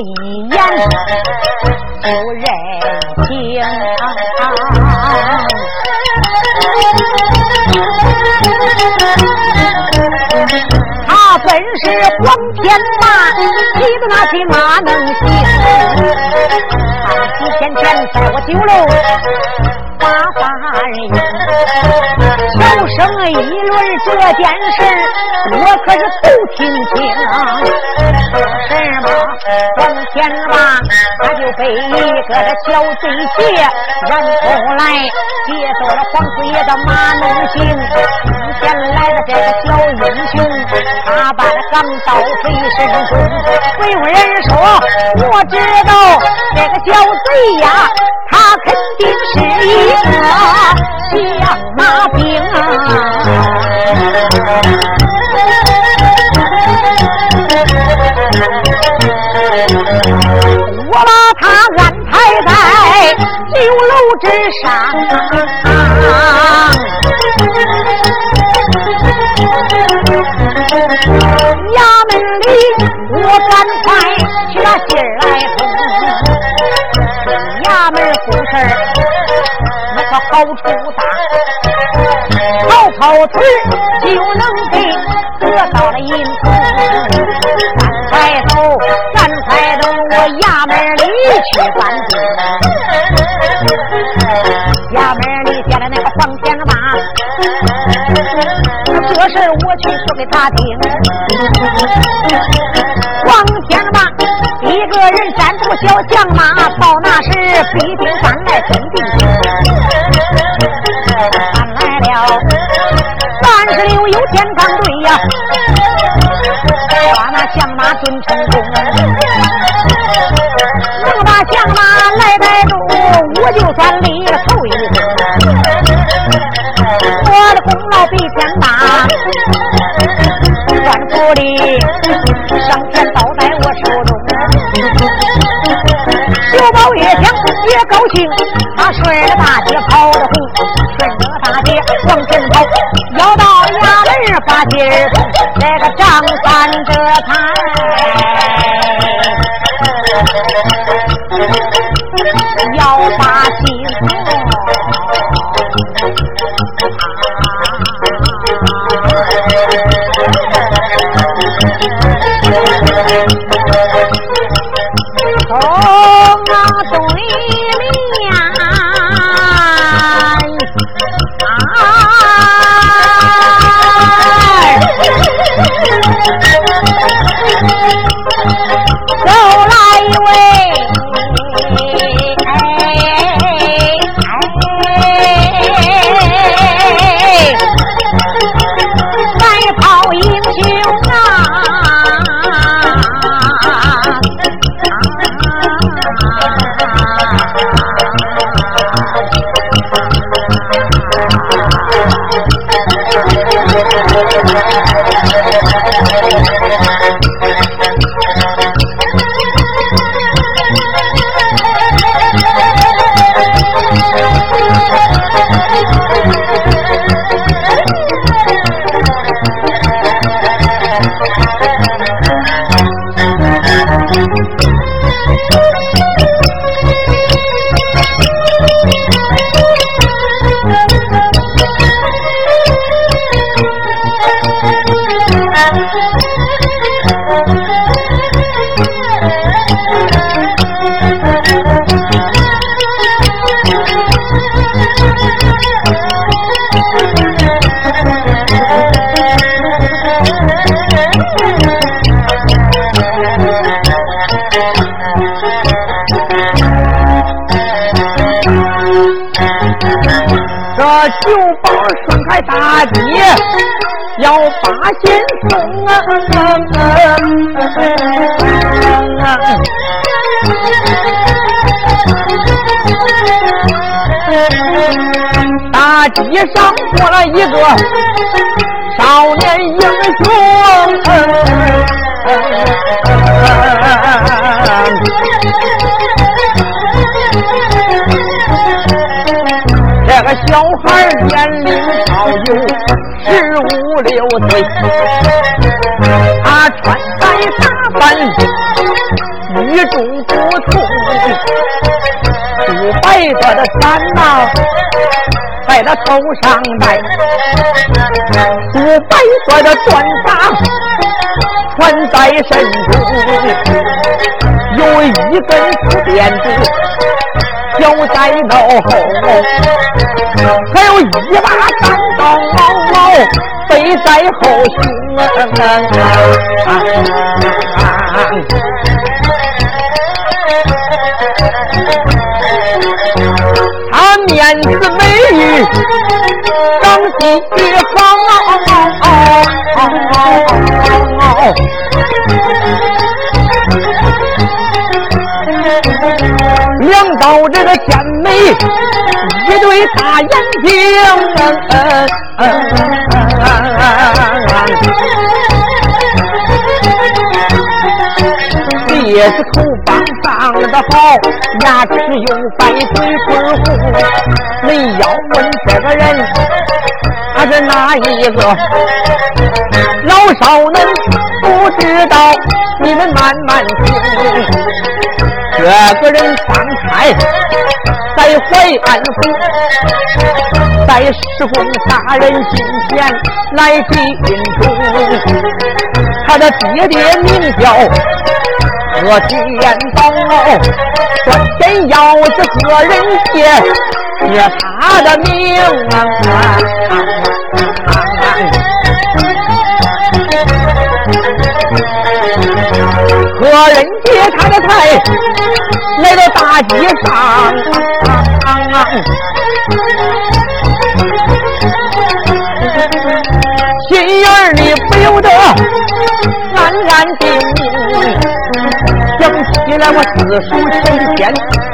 一眼就认清，他本是黄天马，骑着那匹马能行？看几天前在我酒楼。八花人，小声议论这件事，我可是头听清。说什么黄天霸他就被一个小贼劫，然后来劫走了黄四爷的马龙行。今天来的这个小英雄，他把那钢刀飞身中。不用人说，我知道这个小贼呀。他肯定是一个响马兵，我把他安排在酒楼之上，衙门里我赶快去把信儿来通。衙门出事那个好处大，跑跑腿就能给得到了银子。我衙门里去办定。衙门里见了那个黄天霸，这事我去说给他听。黄天霸。一个人站住小将马，到那时必定赶来分定。赶来了三十六有天罡队呀，把那将马蹲成功。别高兴，他顺着大街跑得红，顺着大街往前跑，要到衙门把劲儿通，这个张三的财就把顺开大街要把信送啊！大街上过来一个少年英雄。小孩年龄少有十五六岁，他穿戴打扮与众不同，五白色的毡呐，在他头上戴，五白色的短发穿在身中，有一根粗辫子。交在脑后，还有一把单刀背在后胸。他面子美玉，长得好。两道这个甜美，一对大眼睛，鼻子口棒长得好，牙齿又白，嘴唇红。你要问这个人他是哪一个，老少们不知道，你们慢慢听。这个人方才在淮安府，在石公大人近前来进忠。他的爹爹名叫何天宝，专天要是何人写写他的名啊！何人他的菜来到大街上？心眼里不由得暗暗定，想起来我四叔前天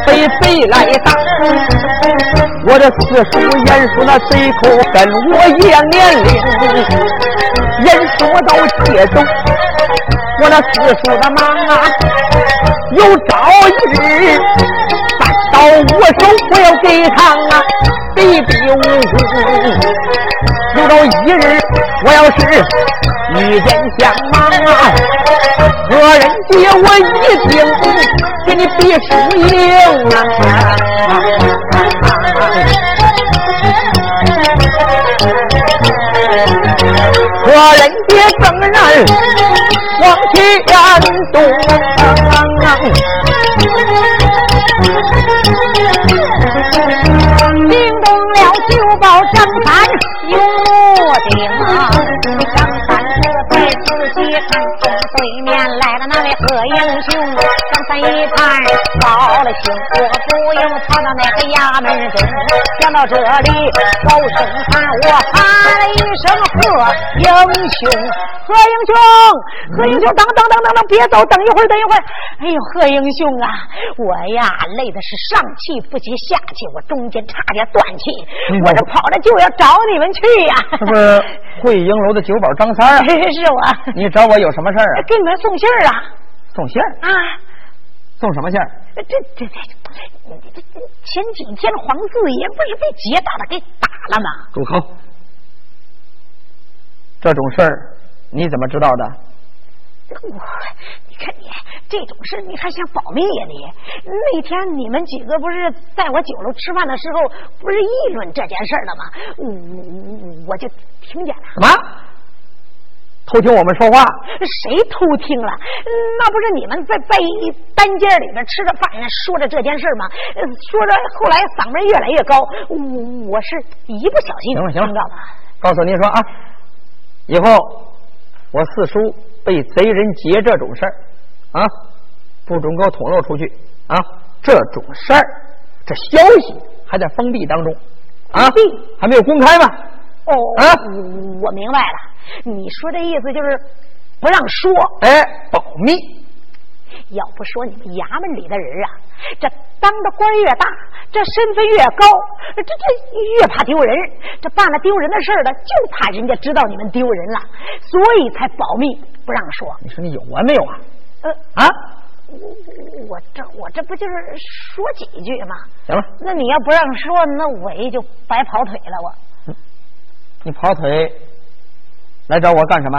被贼来打，我的四叔严叔那贼口跟我一样年龄，严说到接走。我那四叔的忙啊，有朝一日三刀五手，我要给他啊，比比武功。有朝一日，我要是遇见相忙啊，何人接我一定给你比输赢啊！何人接正人？往前动，惊动了九宝张三有目定，张三这才仔细看，对面来了那位贺英雄。张三一看报了兄，我不用跑到那个衙门中，想到这里高声喊，我喊了一声贺英雄。贺英雄，贺英雄，等等等等等，别走，等一会儿，等一会儿。哎呦，贺英雄啊，我呀累的是上气不接下气，我中间差点断气，我这跑着就要找你们去呀。是不是汇英楼的酒保张三啊？是我。你找我有什么事儿啊？给你们送信儿啊。送信儿啊？送什么信儿？这这这，这这前几天黄四爷不是被劫大的给打了吗？住口！这种事儿。你怎么知道的？我，你看你这种事，你还想保密呀？你那天你们几个不是在我酒楼吃饭的时候，不是议论这件事了吗？我我就听见了。什么？偷听我们说话？谁偷听了？那不是你们在在单间里边吃着饭，说着这件事吗？说着，后来嗓门越来越高。我我是一不小心行了行了，听到的。告诉您说啊，以后。我四叔被贼人劫这种事儿啊，不准给我捅漏出去啊！这种事儿，这消息还在封闭当中啊，还没有公开吗？哦，啊，我明白了，你说的意思就是不让说，哎，保密。要不说你们衙门里的人啊，这当的官越大，这身份越高，这这越怕丢人。这办了丢人的事儿了，就怕人家知道你们丢人了，所以才保密不让说。你说你有完没有啊？呃啊，我我这我这不就是说几句吗？行了，那你要不让说，那我也就白跑腿了。我你跑腿来找我干什么？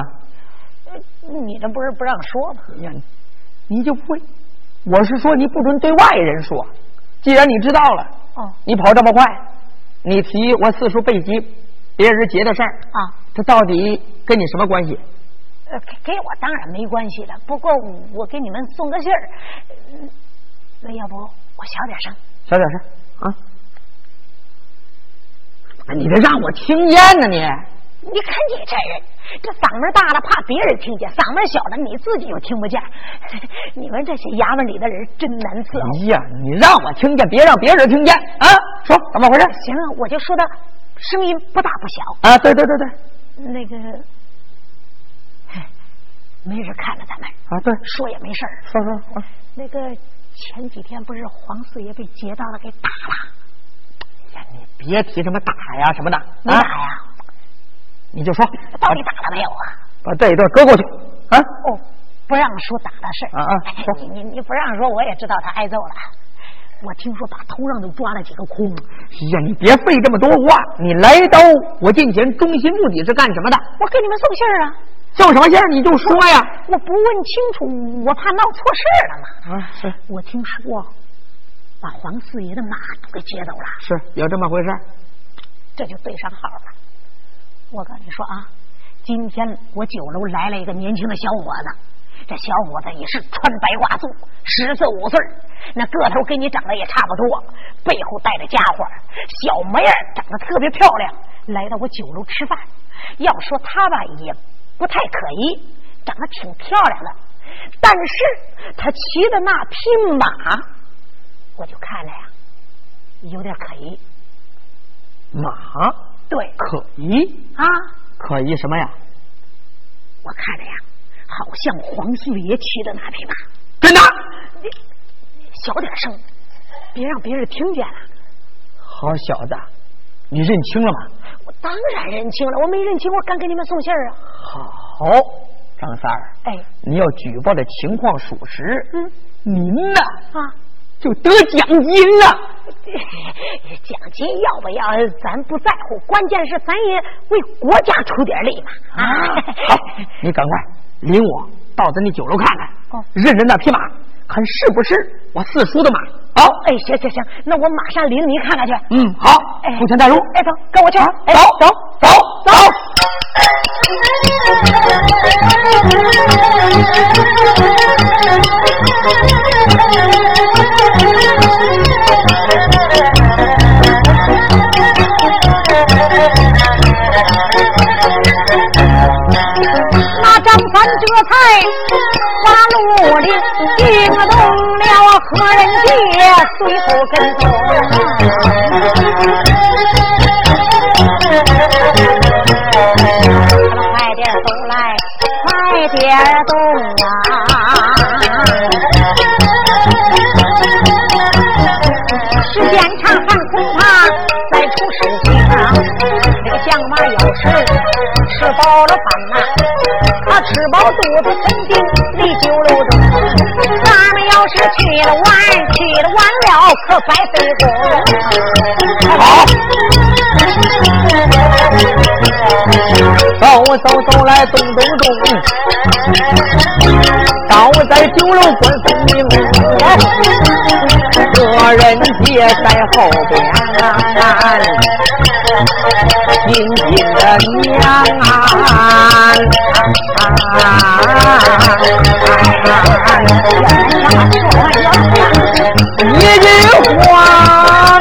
呃你这不是不让说吗？你就不会？我是说你不准对外人说。既然你知道了，哦你跑这么快，你提我四叔被劫别人劫的事儿，啊，这到底跟你什么关系？呃，给给我当然没关系了。不过我给你们送个信儿，嗯那要不我小点声？小点声啊！哎你这让我听见呢，你你看你这人，这嗓门大了怕别人听见，嗓门小了你自己又听不见。你们这些衙门里的人真难伺候。哎呀，你让我听见，别让别人听见啊！说怎么回事？行啊，我就说的声音不大不小。啊，对对对对，那个，嘿没人看着咱们，啊对，说也没事儿。说说啊，那个前几天不是黄四爷被劫道的给打了，别提什么打呀什么的，啊没打呀？你就说到底打了没有啊？把这一段搁过去啊！哦，不让说打的事儿啊啊你你你不让说，我也知道他挨揍了。我听说把头上都抓了几个空。哎呀，你别费这么多话，你来到我近前，中心目的是干什么的？我给你们送信儿啊，送什么信儿你就说呀！我不问清楚，我怕闹错事儿了嘛。啊，是我听说把黄四爷的马都给劫走了，是有这么回事儿这就对上号了。我跟你说啊，今天我酒楼来了一个年轻的小伙子，这小伙子也是穿白褂子，十四五岁，那个头跟你长得也差不多，背后带着家伙，小模样长得特别漂亮。来到我酒楼吃饭，要说他吧也不太可疑，长得挺漂亮的，但是他骑的那匹马，我就看了呀，有点可疑。马对可疑，啊，可疑什么呀？我看着呀，好像黄四爷骑的那匹马。真的？你你小点声，别让别人听见了。好小子，你认清了吗？我当然认清了，我没认清，我敢给你们送信儿啊。好，张三儿，哎，你要举报的情况属实，嗯您呢啊，就得奖金了。奖金要不要咱不在乎，关键是咱也为国家出点力嘛。啊，好，你赶快领我到咱那酒楼看看，哦认认那匹马，看是不是我四叔的马。好，哎，行行行，那我马上领你看看去。嗯，好，哎，付钱带路。哎，走，跟我去。走走走走。那杰，随后跟踪。快点走来，快点动啊！时间长还恐怕再出事情。那个相马要是吃饱了饭呐、他吃饱肚子肯定离酒楼中。咱们要是去了晚，去了晚可白费功。好，走走走来咚咚咚，倒在酒楼官封名，个人接在后边，紧紧的娘啊！一句话，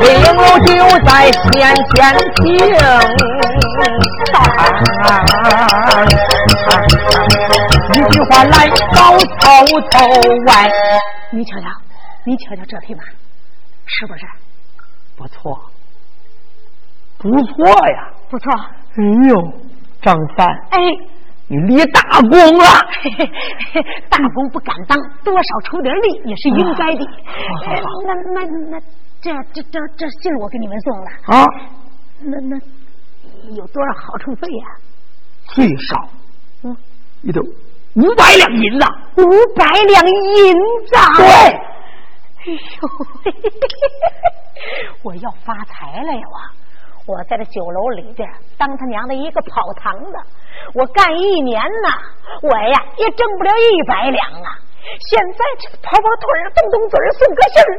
青楼就在先前听，一句话来到头头外，你瞧瞧，你瞧瞧这匹马，是不是不错，不错呀！不错？哎呦，张三，哎，你立大功了。大功不敢当，多少出点力也是应该的。那那那，这这这这信我给你们送了啊？那那有多少好处费呀？最少，嗯，也得五百两银子。五百两银子。对。哎呦，我要发财了呀！我我在这酒楼里边当他娘的一个跑堂的，我干一年呐，我呀也挣不了一百两啊！现在这跑跑腿儿、动动嘴儿、送个信儿，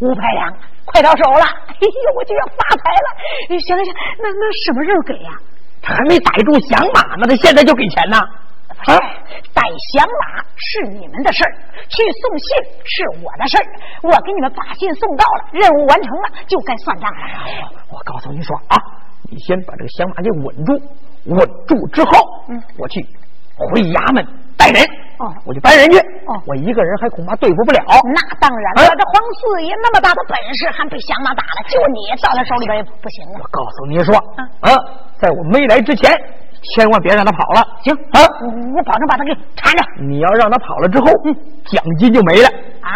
五百两快到手了！哎呦，我就要发财了！行行，那那什么时候给呀？他还没逮住响马呢，他现在就给钱呢。啊，逮响马是你们的事儿，去送信是我的事儿。我给你们把信送到了，任务完成了，就该算账了。我告诉你说啊，你先把这个响马给稳住，稳住之后，嗯，我去回衙门带人。哦，我去搬人去。哦，我一个人还恐怕对付不了。那当然了，这黄四爷那么大的本事，还被响马打了，就你到他手里边也不行啊。我告诉你说，啊，在我没来之前。千万别让他跑了，行啊！我保证把他给缠着。你要让他跑了之后，嗯奖金就没了啊！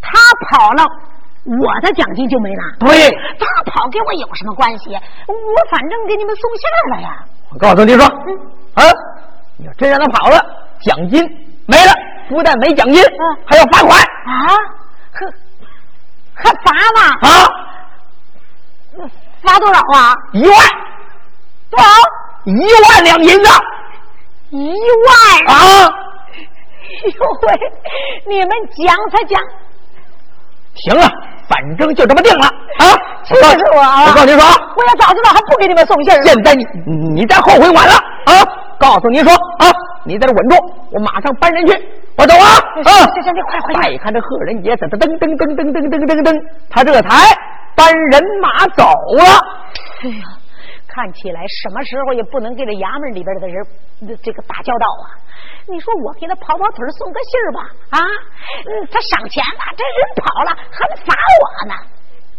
他跑了，我的奖金就没了。对，他跑跟我有什么关系？我反正给你们送信了呀。我告诉你说，啊，你要真让他跑了，奖金没了，不但没奖金，还要罚款啊！呵还罚吗？啊！罚多少啊？一万。多少？一万两银子，一万啊！哎呦喂，你们讲才讲，行了，反正就这么定了啊！气死我了！我告诉你说，我要早知道还不给你们送信现在你你再后悔晚了啊！告诉您说啊，你在这稳住，我马上搬人去，我走啊！啊，行行，你快快！再看这贺仁杰在这噔噔噔噔噔噔噔噔，他这才搬人马走了。哎呀！看起来什么时候也不能给这衙门里边的人这个打交道啊！你说我给他跑跑腿送个信儿吧，啊，他赏钱了，这人跑了还罚我呢。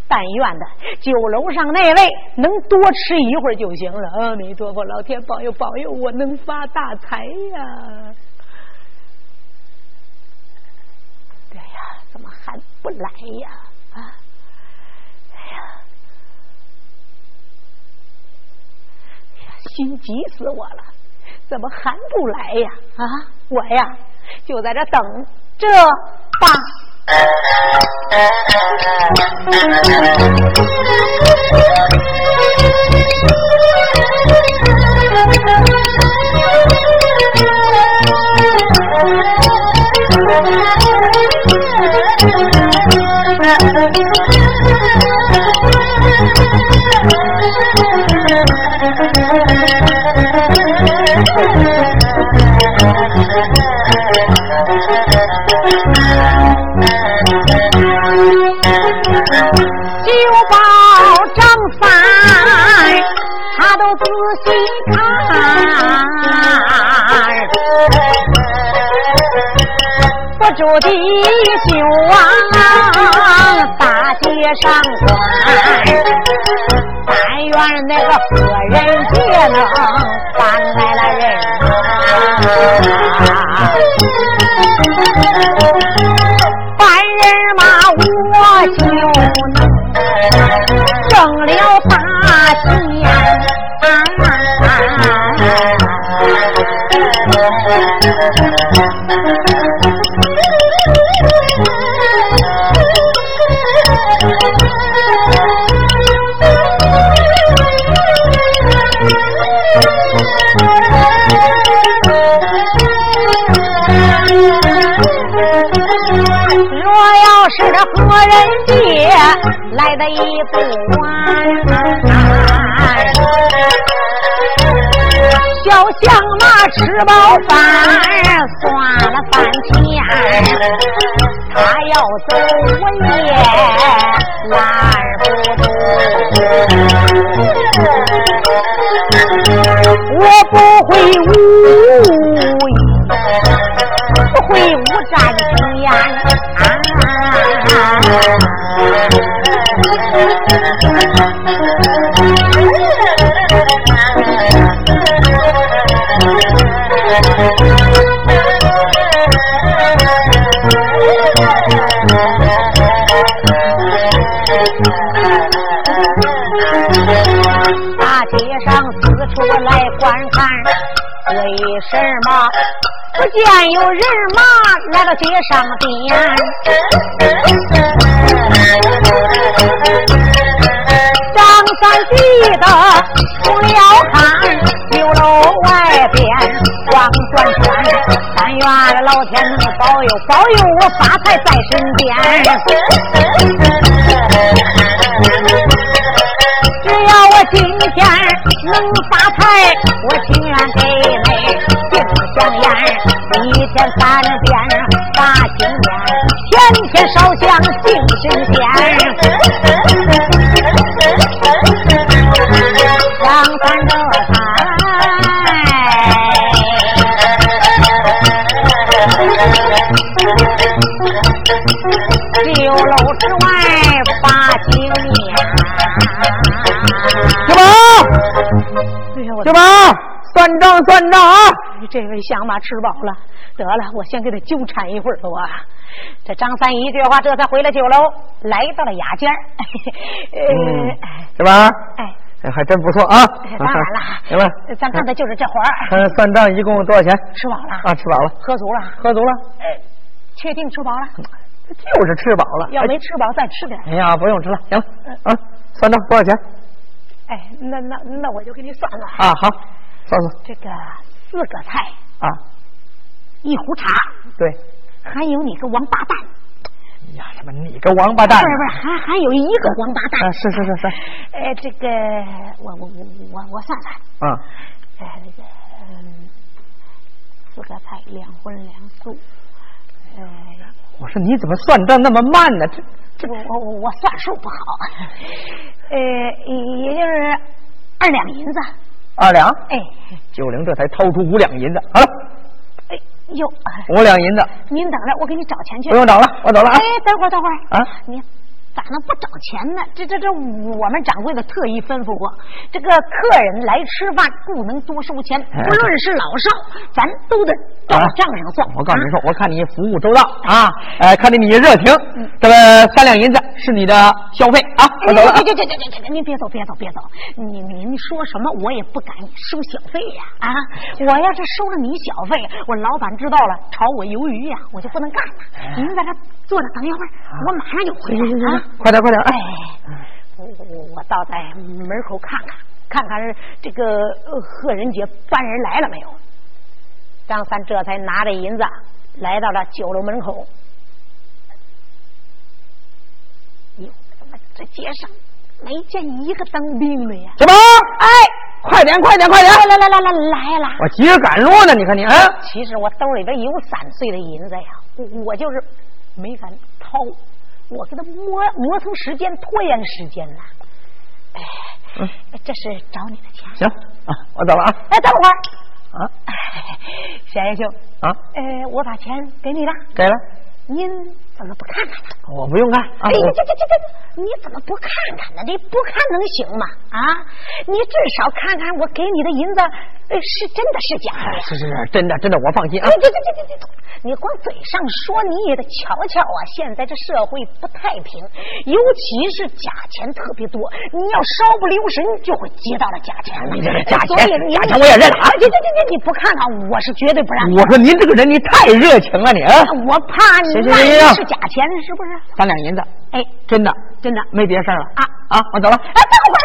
但愿的酒楼上那位能多吃一会儿就行了。阿弥陀佛，老天保佑保佑，我能发大财呀！对呀，怎么还不来呀？啊！心急死我了，怎么还不来呀？啊，我呀就在这等着吧。酒饱张三他都仔细看不住的酒啊。上转。但愿那个何人杰能搬来了人马，搬人马我就能挣了大钱来的一不晚，小象马吃饱饭，算了饭钱，他要走我也拉大街上四处来观看为什么不见有人马来到街上边张三急得出了汗，酒楼外边光转转，但愿老天能保佑保佑我发财在身边。只要我今天能发财，我情愿给你敬香烟，一天三遍，烧香敬神仙。张三这才酒楼之外发金烟。小宝，算账算账啊！这位乡马吃饱了，得了，我先给他纠缠一会儿吧。这张三一句话，这才回了酒楼，来到了雅间。是吧，哎，还真不错啊！当然了，行了，咱干的就是这活儿。嗯，算账一共多少钱？吃饱了啊，吃饱了，喝足了，喝足了。哎，确定吃饱了？就是吃饱了。要没吃饱，再吃点。哎呀，不用吃了，行了啊，算账多少钱？哎，那那那我就给你算了啊！好，算算这个四个菜啊，一壶茶，对，还有你个王八蛋。呀，什么你个王八蛋？不是不是，还还有一个王八蛋。啊，是是是是。呃，这个我我我我我算算啊，哎，那个四个菜，两荤两素。呃，我说你怎么算账那么慢呢？这。这我我我算数不好，呃，也就是二两银子。二两？哎，九龄这才掏出五两银子，好了。哎呦，五两银子，您等着，我给你找钱去。不用找了，我走了啊。哎，等会儿，等会儿啊，你。咋能不找钱呢？这这这，我们掌柜的特意吩咐过，这个客人来吃饭不能多收钱，不论是老少，咱都得到账上算。我告诉你说，我看你服务周到啊，哎，看着你热情，这个三两银子是你的消费啊。我走了。这这这这这，您别走，别走，别走！你您说什么，我也不敢收小费呀！啊，我要是收了你小费，我老板知道了，炒我鱿鱼呀，我就不能干了。您在这坐着等一会儿，我马上就回来啊。快点，快点！哎，我我我倒在门口看看，看看这个贺仁杰搬人来了没有。张三这才拿着银子来到了酒楼门口。哟，怎么这街上没见一个当兵的呀？小宝，哎，快点，快点，快点！来来来来来来了！我急着赶路呢，你看你啊。其实我兜里边有散碎的银子呀，我就是没敢掏。我给他磨磨蹭时间，拖延时间了。哎，这是找你的钱。行啊，我走了啊。哎，等会儿啊，小英雄啊，哎，我把钱给你了。给了。您怎么不看看呢？我不用看。哎呀，这这这这，你怎么不看看呢？你不看能行吗？啊，你至少看看我给你的银子，是真的是假的？是是是，真的真的，我放心啊。这这这这这。你光嘴上说，你也得瞧瞧啊！现在这社会不太平，尤其是假钱特别多，你要稍不留神，就会接到了假钱了。你这个假钱，假钱我也认了啊！这这这这，你不看看，我是绝对不让。我说您这个人，你太热情了，你啊！我怕你万一是假钱，是不是？三两银子，哎，真的真的没别事了啊啊！我走了。哎，等会儿。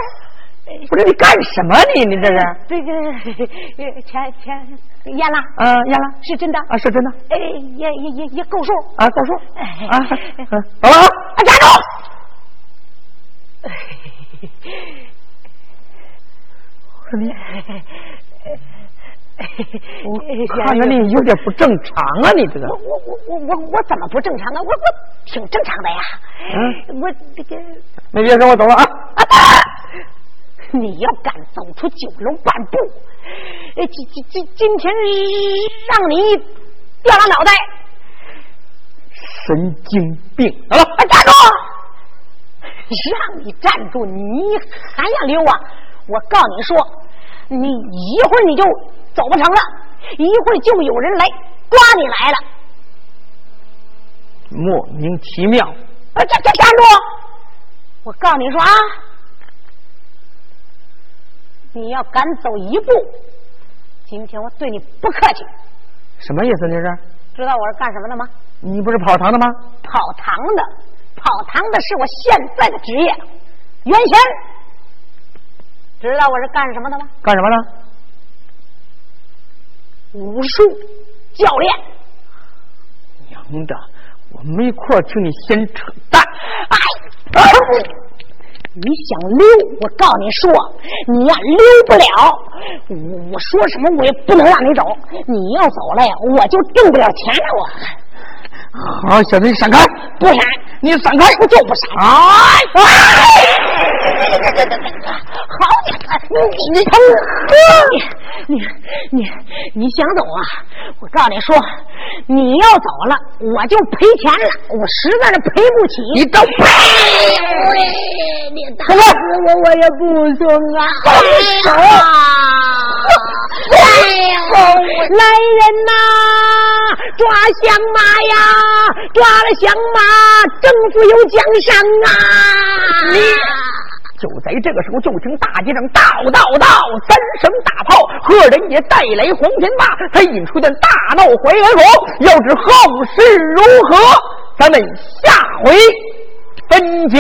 不是你干什么你你这是？这个钱钱验了，嗯，验了，是真的啊，是真的。哎，也也也也够数啊，够数啊。走了啊，站住！我说你，我看着你有点不正常啊，你这个。我我我我我我怎么不正常啊？我我挺正常的呀。嗯，我这个那别说，我走了啊。啊！你要敢走出九楼半步，今今今今天让你掉了脑袋！神经病！好了，站住！让你站住，你还想溜啊？我告诉你说，你一会儿你就走不成了，一会儿就有人来抓你来了。莫名其妙！站站站住！我告诉你说啊！你要敢走一步，今天我对你不客气。什么意思？你是？知道我是干什么的吗？你不是跑堂的吗？跑堂的，跑堂的是我现在的职业。原先知道我是干什么的吗？干什么的？武术教练。娘的，我没空听你闲扯淡。哎，你想溜？我告诉你说，你呀溜不了。我我说什么我也不能让你走。你要走了呀，我就挣不了钱了。我。好，小子，你闪开！不闪，你闪开！我就不闪。哎哎！好你你你你你你想走啊？我告诉你说，你要走了，我就赔钱了。我实在是赔不起。你都赔！你打死我，我也不松啊！放手！哎呦，来人呐！抓响马呀！抓了响马，政府有奖赏啊！你。就在这个时候，就听大街上“道道道”三声大炮，贺仁杰带来黄天霸，他引出的大闹淮安府。要知后事如何，咱们下回分解。